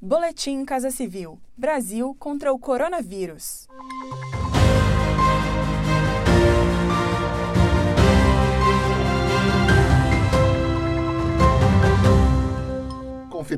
Boletim Casa Civil: Brasil contra o coronavírus.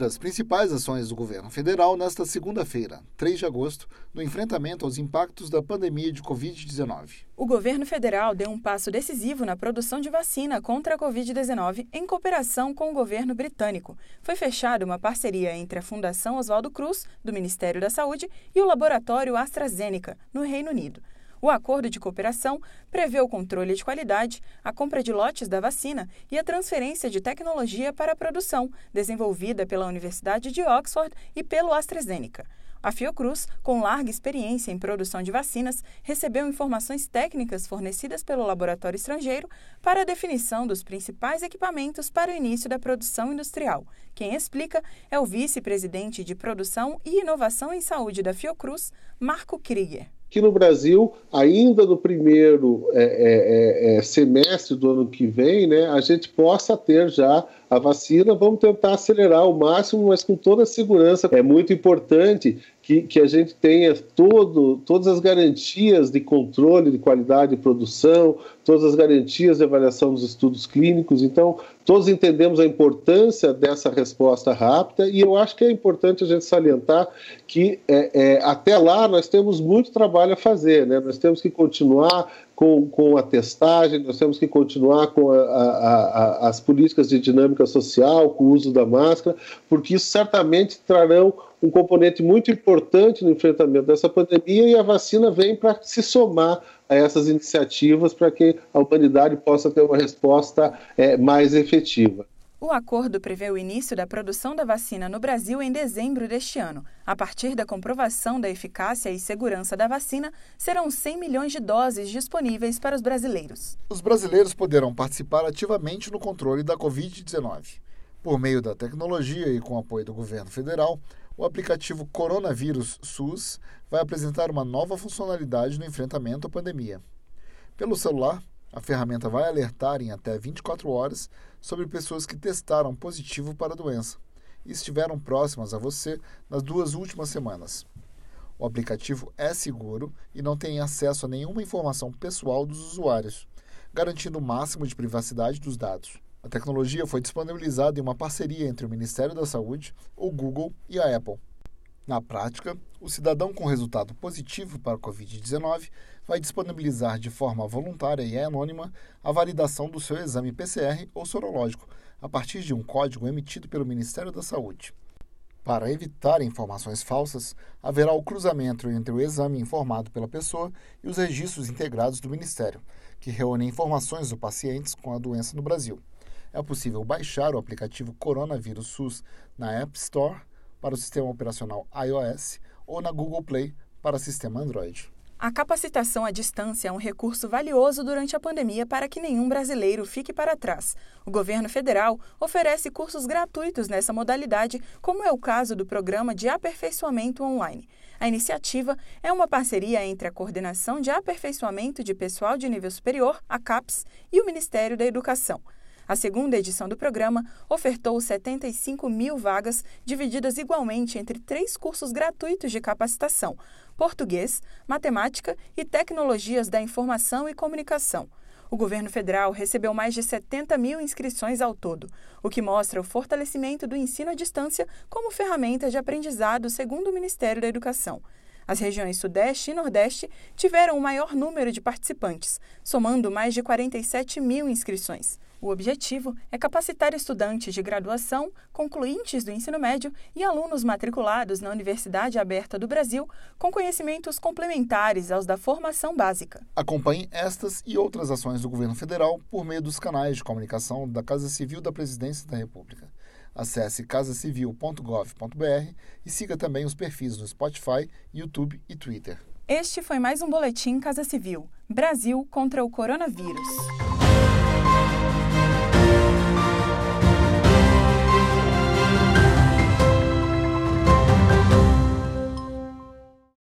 Confira as principais ações do governo federal nesta segunda-feira, 3 de agosto, no enfrentamento aos impactos da pandemia de Covid-19. O governo federal deu um passo decisivo na produção de vacina contra a Covid-19 em cooperação com o governo britânico. Foi fechada uma parceria entre a Fundação Oswaldo Cruz, do Ministério da Saúde, e o laboratório AstraZeneca, no Reino Unido. O acordo de cooperação prevê o controle de qualidade, a compra de lotes da vacina e a transferência de tecnologia para a produção, desenvolvida pela Universidade de Oxford e pelo AstraZeneca. A Fiocruz, com larga experiência em produção de vacinas, recebeu informações técnicas fornecidas pelo laboratório estrangeiro para a definição dos principais equipamentos para o início da produção industrial. Quem explica é o vice-presidente de Produção e Inovação em Saúde da Fiocruz, Marco Krieger que no Brasil, ainda no primeiro é, é, é, é, semestre do ano que vem, né, a gente possa ter já a vacina. Vamos tentar acelerar ao máximo, mas com toda a segurança. É muito importante que, que a gente tenha todo, todas as garantias de controle de qualidade de produção, todas as garantias de avaliação dos estudos clínicos. Então, todos entendemos a importância dessa resposta rápida e eu acho que é importante a gente salientar que é, é, até lá nós temos muito trabalho a fazer, né? Nós temos que continuar com, com a testagem, nós temos que continuar com a, a, a, as políticas de dinâmica social, com o uso da máscara, porque isso certamente trarão um componente muito importante no enfrentamento dessa pandemia e a vacina vem para se somar a essas iniciativas para que a humanidade possa ter uma resposta é, mais efetiva. O acordo prevê o início da produção da vacina no Brasil em dezembro deste ano. A partir da comprovação da eficácia e segurança da vacina, serão 100 milhões de doses disponíveis para os brasileiros. Os brasileiros poderão participar ativamente no controle da Covid-19. Por meio da tecnologia e com apoio do governo federal, o aplicativo Coronavírus SUS vai apresentar uma nova funcionalidade no enfrentamento à pandemia. Pelo celular, a ferramenta vai alertar em até 24 horas sobre pessoas que testaram positivo para a doença e estiveram próximas a você nas duas últimas semanas. O aplicativo é seguro e não tem acesso a nenhuma informação pessoal dos usuários, garantindo o máximo de privacidade dos dados. A tecnologia foi disponibilizada em uma parceria entre o Ministério da Saúde, o Google e a Apple. Na prática, o cidadão com resultado positivo para a Covid-19 vai disponibilizar de forma voluntária e anônima a validação do seu exame PCR ou sorológico, a partir de um código emitido pelo Ministério da Saúde. Para evitar informações falsas, haverá o cruzamento entre o exame informado pela pessoa e os registros integrados do Ministério, que reúnem informações dos pacientes com a doença no Brasil. É possível baixar o aplicativo Coronavírus SUS na App Store para o sistema operacional iOS ou na Google Play para sistema Android. A capacitação à distância é um recurso valioso durante a pandemia para que nenhum brasileiro fique para trás. O governo federal oferece cursos gratuitos nessa modalidade, como é o caso do Programa de Aperfeiçoamento Online. A iniciativa é uma parceria entre a Coordenação de Aperfeiçoamento de Pessoal de Nível Superior, a CAPES, e o Ministério da Educação. A segunda edição do programa ofertou 75 mil vagas, divididas igualmente entre três cursos gratuitos de capacitação: português, matemática e tecnologias da informação e comunicação. O governo federal recebeu mais de 70 mil inscrições ao todo, o que mostra o fortalecimento do ensino à distância como ferramenta de aprendizado, segundo o Ministério da Educação. As regiões Sudeste e Nordeste tiveram o maior número de participantes, somando mais de 47 mil inscrições. O objetivo é capacitar estudantes de graduação, concluintes do ensino médio e alunos matriculados na Universidade Aberta do Brasil com conhecimentos complementares aos da formação básica. Acompanhe estas e outras ações do governo federal por meio dos canais de comunicação da Casa Civil da Presidência da República. Acesse casacivil.gov.br e siga também os perfis no Spotify, YouTube e Twitter. Este foi mais um boletim Casa Civil: Brasil contra o coronavírus.